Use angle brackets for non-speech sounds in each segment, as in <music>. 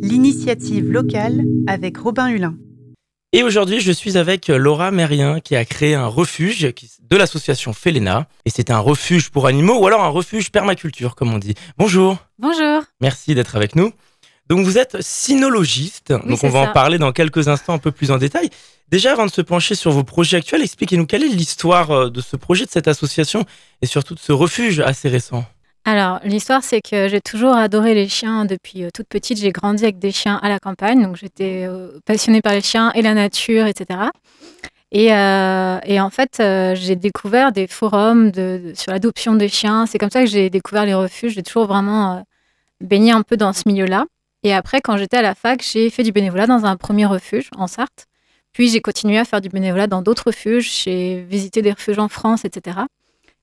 L'initiative locale avec Robin Hulin. Et aujourd'hui, je suis avec Laura Mérien qui a créé un refuge de l'association Felena. Et c'est un refuge pour animaux ou alors un refuge permaculture, comme on dit. Bonjour. Bonjour. Merci d'être avec nous. Donc vous êtes sinologiste, donc on va en parler dans quelques instants un peu plus en détail. Déjà, avant de se pencher sur vos projets actuels, expliquez-nous quelle est l'histoire euh, de ce projet, de cette association et surtout de ce refuge assez récent. Alors, l'histoire, c'est que j'ai toujours adoré les chiens depuis euh, toute petite. J'ai grandi avec des chiens à la campagne, donc j'étais euh, passionnée par les chiens et la nature, etc. Et, en fait, j'ai découvert des forums sur l'adoption des chiens. C'est comme ça que j'ai découvert les refuges. J'ai toujours vraiment baigné un peu dans ce milieu-là. Et après, quand j'étais à la fac, j'ai fait du bénévolat dans un premier refuge en Sarthe. Puis j'ai continué à faire du bénévolat dans d'autres refuges. J'ai visité des refuges en France, etc.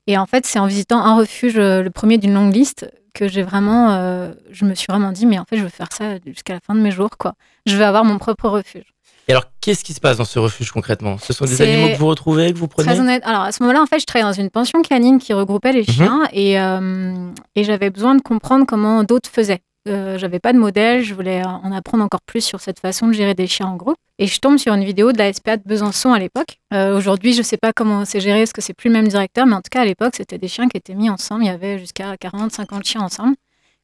Et en fait, c'est en visitant un refuge, euh, le premier d'une longue liste, que j'ai vraiment, euh, je me suis vraiment dit, mais en fait, je veux faire ça jusqu'à la fin de mes jours, quoi. Je veux avoir mon propre refuge. Et alors, qu'est-ce qui se passe dans ce refuge concrètement? Ce sont des animaux que vous retrouvez, que vous prenez? Très honnête. Alors, à ce moment-là, en fait, je travaillais dans une pension canine qui regroupait les mhm. chiens et, euh, et j'avais besoin de comprendre comment d'autres faisaient. Euh, j'avais pas de modèle, je voulais en apprendre encore plus sur cette façon de gérer des chiens en groupe. Et je tombe sur une vidéo de la SPA de Besançon à l'époque. Euh, aujourd'hui, je sais pas comment c'est géré, parce que c'est plus le même directeur, mais en tout cas, à l'époque, c'était des chiens qui étaient mis ensemble. Il y avait jusqu'à 40, 50 chiens ensemble.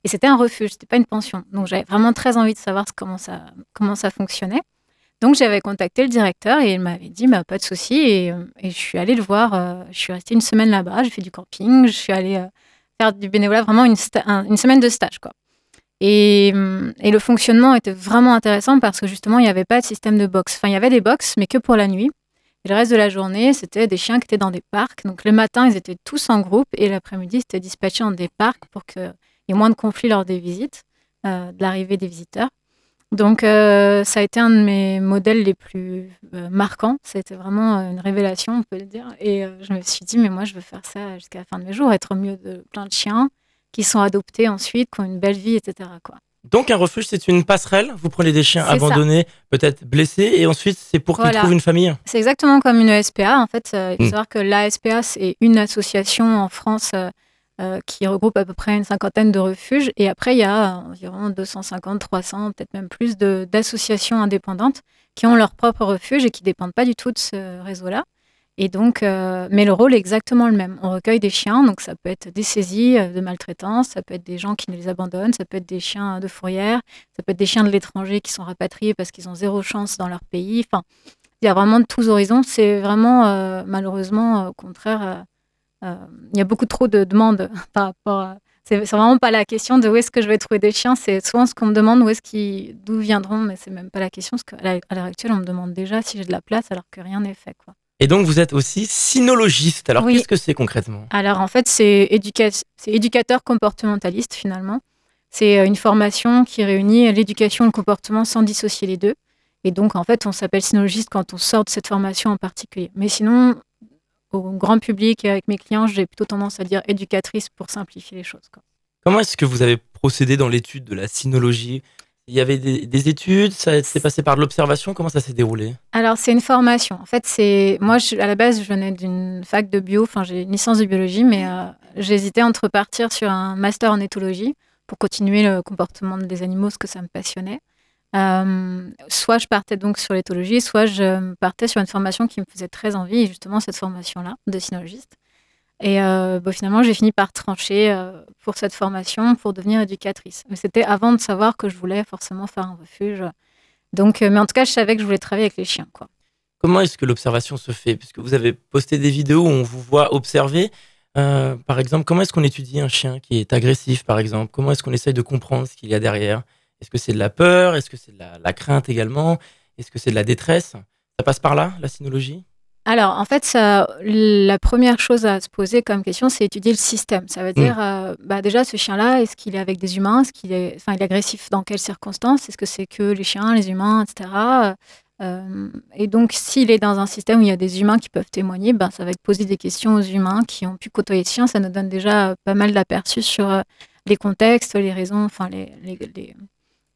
Et c'était un refuge, c'était pas une pension. Donc j'avais vraiment très envie de savoir comment ça, comment ça fonctionnait. Donc j'avais contacté le directeur et il m'avait dit bah, pas de souci. Et, euh, et, je suis allée le voir. je suis restée une semaine là-bas, j'ai fait du camping, je suis allée faire du bénévolat, vraiment une, une semaine de stage. quoi. Et, le fonctionnement était vraiment intéressant parce que justement, il n'y avait pas de système de box. Enfin, il y avait des box, mais que pour la nuit. Et le reste de la journée, c'était des chiens qui étaient dans des parcs. Donc le matin, ils étaient tous en groupe et l'après-midi, c'était dispatché dans des parcs pour qu'il y ait moins de conflits lors des visites, euh, de l'arrivée des visiteurs. Donc euh, ça a été un de mes modèles les plus euh, marquants. C'était vraiment une révélation, on peut le dire. Et je me suis dit, mais moi, je veux faire ça jusqu'à la fin de mes jours, être au mieux de plein de chiens qui sont adoptés ensuite, qui ont une belle vie, etc. Quoi. Donc un refuge, c'est une passerelle. Vous prenez des chiens abandonnés, peut-être blessés, et ensuite c'est pour qu'ils trouvent une famille. C'est exactement comme une SPA. En fait, euh, il faut hmm. savoir que l'ASPA, c'est une association en France euh, euh, qui regroupe à peu près une cinquantaine de refuges. Et après, il y a environ 250, 300, peut-être même plus d'associations indépendantes qui ont leur propre refuge et qui dépendent pas du tout de ce réseau-là. Et donc, euh, mais le rôle est exactement le même. On recueille des chiens, donc ça peut être des saisies euh, de maltraitance, ça peut être des gens qui les abandonnent, ça peut être des chiens de fourrière, ça peut être des chiens de l'étranger qui sont rapatriés parce qu'ils ont zéro chance dans leur pays. Enfin, il y a vraiment de tous horizons. C'est vraiment, euh, malheureusement, au contraire, il y a beaucoup trop de demandes <laughs> par rapport à. C'est vraiment pas la question de où est-ce que je vais trouver des chiens, c'est souvent ce qu'on me demande où est-ce qu'ils, d'où viendront, mais c'est même pas la question, parce qu'à l'heure actuelle, on me demande déjà si j'ai de la place alors que rien n'est fait, quoi. Et donc, vous êtes aussi sinologiste. Alors, qu'est-ce que c'est concrètement? Alors, en fait, c'est éducateur comportementaliste, finalement. C'est euh, une formation qui réunit l'éducation et le comportement sans dissocier les deux. Et donc, en fait, on s'appelle sinologiste quand on sort de cette formation en particulier. Mais sinon, au grand public et avec mes clients, j'ai plutôt tendance à dire éducatrice pour simplifier les choses. Comment est-ce que vous avez procédé dans l'étude de la sinologie? Il y avait des, études, ça s'est passé par de l'observation. Comment ça s'est déroulé? Alors c'est une formation. En fait, c'est moi à la base je venais d'une fac de bio. Enfin j'ai une licence de biologie, mais euh, j'hésitais entre partir sur un master en éthologie pour continuer le comportement des animaux, ce que ça me passionnait. Euh, soit je partais donc sur l'éthologie, soit je partais sur une formation qui me faisait très envie, et justement cette formation-là de cynologiste. Et euh, bah, finalement, j'ai fini par trancher euh, pour cette formation pour devenir éducatrice. Mais c'était avant de savoir que je voulais forcément faire un refuge. Donc, euh, mais en tout cas, je savais que je voulais travailler avec les chiens. Comment est-ce que l'observation se fait? Puisque vous avez posté des vidéos où on vous voit observer. par exemple, comment est-ce qu'on étudie un chien qui est agressif, par exemple? Comment est-ce qu'on essaye de comprendre ce qu'il y a derrière? Est-ce que c'est de la peur? Est-ce que c'est de la, la crainte également? Est-ce que c'est de la détresse? Ça passe par là, la cynologie alors, en fait, la première chose à se poser comme question, c'est étudier le système. Ça veut dire, mm. euh, bah, déjà, ce chien-là, est-ce qu'il est avec des humains? Est-ce qu'il est, enfin, il est agressif? Dans quelles circonstances? Est-ce que c'est que les chiens, les humains, etc. Euh, et donc, s'il est dans un système où il y a des humains qui peuvent témoigner, ben, ça va être poser des questions aux humains qui ont pu côtoyer ce chien. Ça nous donne déjà pas mal d'aperçus sur euh, les contextes, les raisons, enfin, les, les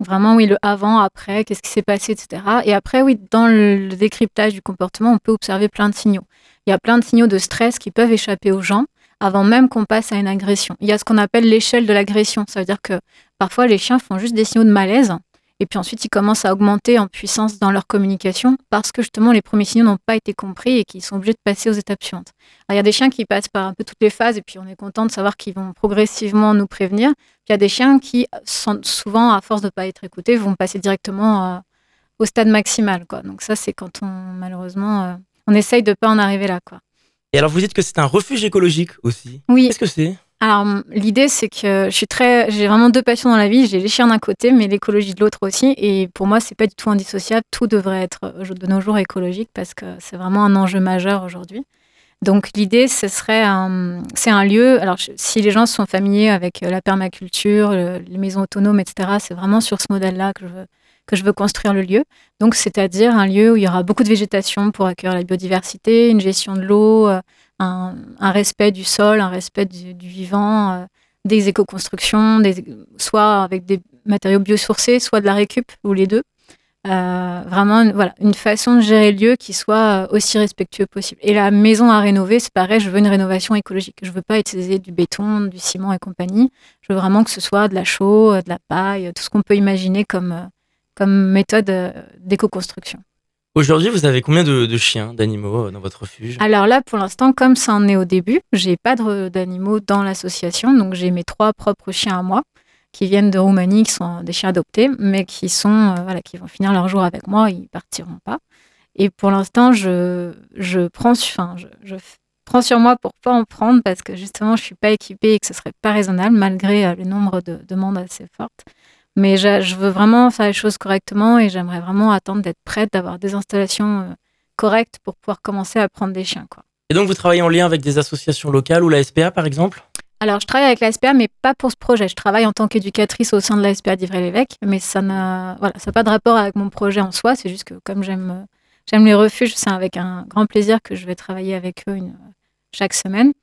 Vraiment, oui, le avant, après, qu'est-ce qui s'est passé, etc. Et après, oui, dans le décryptage du comportement, on peut observer plein de signaux. Il y a plein de signaux de stress qui peuvent échapper aux gens. avant même qu'on passe à une agression. Il y a ce qu'on appelle l'échelle de l'agression. Ça veut dire que parfois les chiens font juste des signaux de malaise et puis ensuite ils commencent à augmenter en puissance dans leur communication parce que justement les premiers signaux n'ont pas été compris et qu'ils sont obligés de passer aux étapes suivantes. il y a des chiens qui passent par un peu toutes les phases et puis on est content de savoir qu'ils vont progressivement nous prévenir. Puis il y a des chiens qui, souvent, à force de ne pas être écoutés, vont passer directement euh, au stade maximal. Quoi. Donc ça c'est quand on malheureusement euh, on essaye de ne pas en arriver là. Quoi. Et alors, vous dites que c'est un refuge écologique aussi. Oui. Qu'est-ce que c'est? Alors, l'idée, c'est que je suis très, j'ai vraiment deux passions dans la vie. J'ai les chiens d'un côté, mais l'écologie de l'autre aussi. Et pour moi, c'est pas du tout indissociable. Tout devrait être euh, de nos jours écologique parce que c'est vraiment un enjeu majeur aujourd'hui. Donc, l'idée, ce serait un, c'est un lieu. Alors, si les gens sont familiers avec euh, la permaculture, les maisons autonomes, etc., c'est vraiment sur ce modèle-là que je que je veux construire le lieu. Donc, c'est-à-dire un lieu où il y aura beaucoup de végétation pour accueillir la biodiversité, une gestion de l'eau, euh, un, respect du sol, un respect du, vivant, euh, des éco-constructions, soit avec des matériaux biosourcés, soit de la récup, ou les deux. Euh, vraiment, voilà, une façon de gérer le lieu qui soit aussi respectueux possible. Et la maison à rénover, c'est pareil, je veux une rénovation écologique. Je veux pas utiliser du béton, du ciment et compagnie. Je veux vraiment que ce soit de la chaux, de la paille, tout ce qu'on peut imaginer comme, comme méthode euh, d'éco-construction. Aujourd'hui, vous avez combien de, chiens, d'animaux euh, dans votre refuge? Alors là, pour l'instant, comme ça en est au début, j'ai pas d'animaux dans l'association, donc j'ai mes trois propres chiens à moi qui viennent de Roumanie, qui sont des chiens adoptés, mais qui sont euh, voilà, qui vont finir leur jour avec moi, ils partiront pas. Et pour l'instant, je, prends, sur moi pour pas en prendre parce que justement, je suis pas équipée et que ce serait pas raisonnable malgré le nombre de demandes assez fortes. Mais je, veux vraiment faire les choses correctement et j'aimerais vraiment attendre d'être prête, d'avoir des installations euh, correctes pour pouvoir commencer à prendre des chiens. Quoi. Et donc, vous travaillez en lien avec des associations locales ou la SPA, par exemple? Alors, je travaille avec la SPA, mais pas pour ce projet. Je travaille en tant qu'éducatrice au sein de la SPA d'Ivry-l'Évêque, mais ça n'a voilà, ça pas de rapport avec mon projet en soi. C'est juste que comme j'aime j'aime les refuges, c'est avec un grand plaisir que je vais travailler avec eux une, chaque semaine.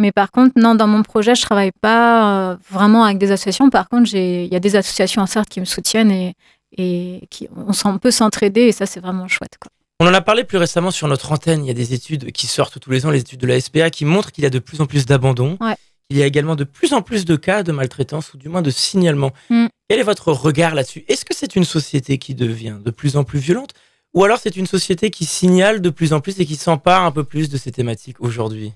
Mais par contre, non, dans mon projet, je travaille pas euh, vraiment avec des associations. Par contre, il y a des associations certes qui me soutiennent et, et qui, on, peut s'entraider et ça, c'est vraiment chouette. Quoi. On en a parlé plus récemment sur notre antenne. Il y a des études qui sortent tous les ans, les études de la SPA, qui montrent qu'il y a de plus en plus d'abandon. Il y a également de plus en plus de cas de maltraitance ou du moins de signalement. Mm. Quel est votre regard là-dessus? Est-ce que c'est une société qui devient de plus en plus violente? Ou alors c'est une société qui signale de plus en plus et qui s'empare un peu plus de ces thématiques aujourd'hui?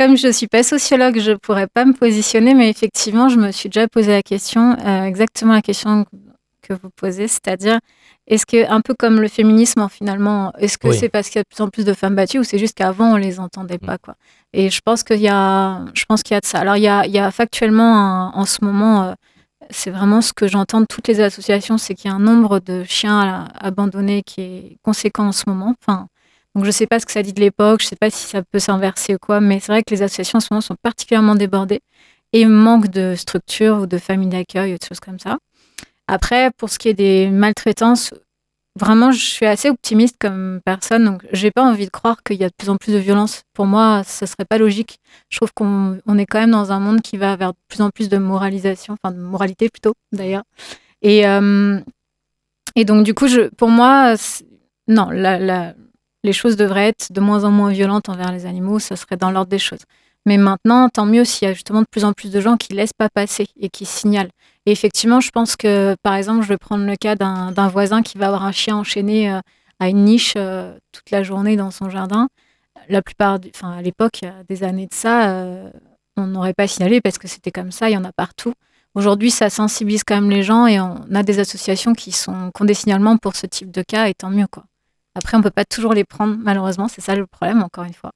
Comme je ne suis pas sociologue, je ne pourrais pas me positionner, mais effectivement, je me suis déjà posé la question, euh, exactement la question que vous posez, c'est-à-dire, est-ce que, un peu comme le féminisme, finalement, est-ce que c'est parce qu'il y a de plus en plus de femmes battues ou c'est juste qu'avant, on ne les entendait pas, quoi? Et je pense qu'il y a, je pense qu'il y a de ça. Alors, il y a, il y a factuellement, en ce moment, euh, c'est vraiment ce que j'entends de toutes les associations, c'est qu'il y a un nombre de chiens abandonnés qui est conséquent en ce moment. Enfin, donc je ne sais pas ce que ça dit de l'époque, je ne sais pas si ça peut s'inverser ou quoi, mais c'est vrai que les associations en ce moment sont particulièrement débordées et manquent de structure ou de familles d'accueil ou de choses comme ça. Après, pour ce qui est des maltraitances, vraiment, je suis assez optimiste comme personne, donc j'ai pas envie de croire qu'il y a de plus en plus de violence. Pour moi, ce serait pas logique. Je trouve qu'on est quand même dans un monde qui va vers de plus en plus de moralisation, enfin de moralité plutôt d'ailleurs. Et, euh, et donc du coup, pour moi, non, la, les choses devraient être de moins en moins violentes envers les animaux, ça serait dans l'ordre des choses. Mais maintenant, tant mieux s'il y a justement de plus en plus de gens qui laissent pas passer et qui signalent. Et effectivement, je pense que, par exemple, je vais prendre le cas d'un voisin qui va avoir un chien enchaîné euh, à une niche euh, toute la journée dans son jardin. La plupart, enfin, à l'époque, des années de ça, euh, on n'aurait pas signalé parce que c'était comme ça, il y en a partout. Aujourd'hui, ça sensibilise quand même les gens et on a des associations qui, sont, qui ont des signalements pour ce type de cas et tant mieux, quoi. Après, on peut pas toujours les prendre, malheureusement, c'est ça le problème, encore une fois.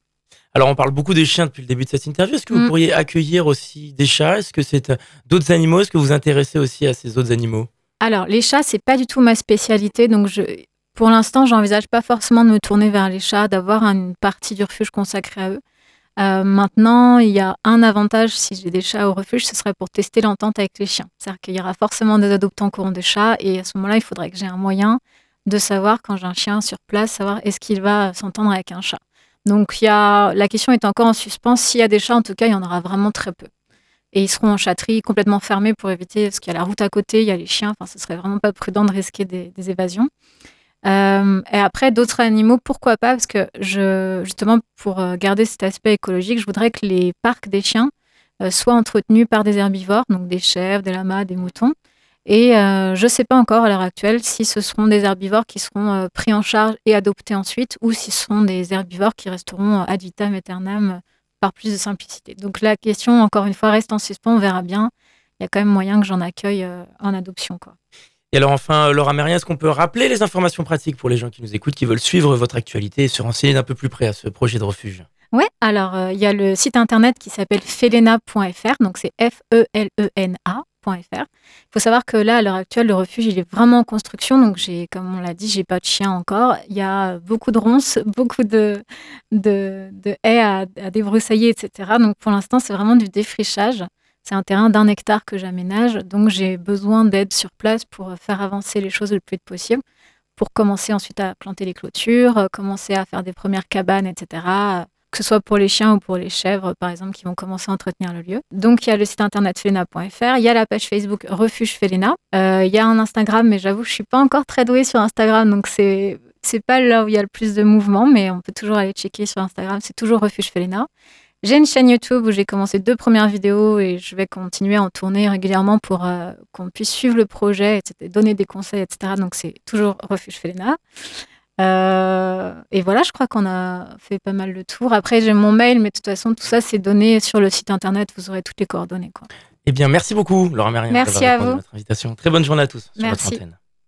Alors, on parle beaucoup des chiens depuis le début de cette interview. Est-ce que vous mm. pourriez accueillir aussi des chats? Est-ce que c'est euh, d'autres animaux? Est-ce que vous vous intéressez aussi à ces autres animaux? Alors, les chats, c'est pas du tout ma spécialité. Donc, je, pour l'instant, j'envisage pas forcément de me tourner vers les chats, d'avoir une partie du refuge consacrée à eux. Euh, maintenant, il y a un avantage si j'ai des chats au refuge, ce serait pour tester l'entente avec les chiens. C'est-à-dire qu'il y aura forcément des adoptants qui auront des chats et à ce moment-là, il faudrait que j'ai un moyen de savoir quand j'ai un chien sur place, savoir est-ce qu'il va s'entendre avec un chat. Donc la question est encore en suspens. S'il y a des chats, en tout cas, il y en aura vraiment très peu. Et ils seront en chatterie complètement fermés pour éviter, parce qu'il y a la route à côté, il y a les chiens, enfin ce serait vraiment pas prudent de risquer des, évasions. Euh, et après, d'autres animaux, pourquoi pas? Parce que justement, pour euh, garder cet aspect écologique, je voudrais que les parcs des chiens euh, soient entretenus par des herbivores, donc des chèvres, des lamas, des moutons. Et je ne sais pas encore à l'heure actuelle si ce seront des herbivores qui seront pris en charge et adoptés ensuite, ou si ce seront des herbivores qui resteront ad vitam aeternam par plus de simplicité. Donc la question, encore une fois, reste en suspens, on verra bien. Il y a quand même moyen que j'en accueille en adoption. Quoi. Et alors enfin, Laura Mérien, est-ce qu'on peut rappeler les informations pratiques pour les gens qui nous écoutent, qui veulent suivre votre actualité et se renseigner d'un peu plus près à ce projet de refuge? Oui, alors euh, il y a le site internet qui s'appelle felena.fr, donc c'est F-E-L-E-N-A. Il faut savoir que là, à l'heure actuelle, le refuge, il est vraiment en construction. Donc, j'ai, comme on l'a dit, j'ai pas de chien encore. Il y a beaucoup de ronces, beaucoup de, haies à, à, débroussailler, etc. Donc, pour l'instant, c'est vraiment du défrichage. C'est un terrain d'un hectare que j'aménage, donc j'ai besoin d'aide sur place pour euh, faire avancer les choses le plus vite possible, pour commencer ensuite à planter les clôtures, euh, commencer à faire des premières cabanes, etc. Que ce soit pour les chiens ou pour les chèvres, par exemple, qui vont commencer à entretenir le lieu. Donc il y a le site internet felena.fr, il y a la page Facebook Refuge Felena, euh, il y a un Instagram, mais j'avoue, je suis pas encore très douée sur Instagram, donc c'est c'est pas là où il y a le plus de mouvement, mais on peut toujours aller checker sur Instagram, c'est toujours Refuge Felena. J'ai une chaîne YouTube où j'ai commencé deux premières vidéos et je vais continuer à en tourner régulièrement pour euh, qu'on puisse suivre le projet, donner des conseils, etc. Donc c'est toujours Refuge Felena. Euh, et voilà, je crois qu'on a fait pas mal de tours. Après, j'ai mon mail, mais de toute façon, tout ça, c'est donné sur le site internet. Vous aurez toutes les coordonnées. Quoi. Eh bien, merci beaucoup, Laura Mérien. Merci à vous. Notre invitation. Très bonne journée à tous merci.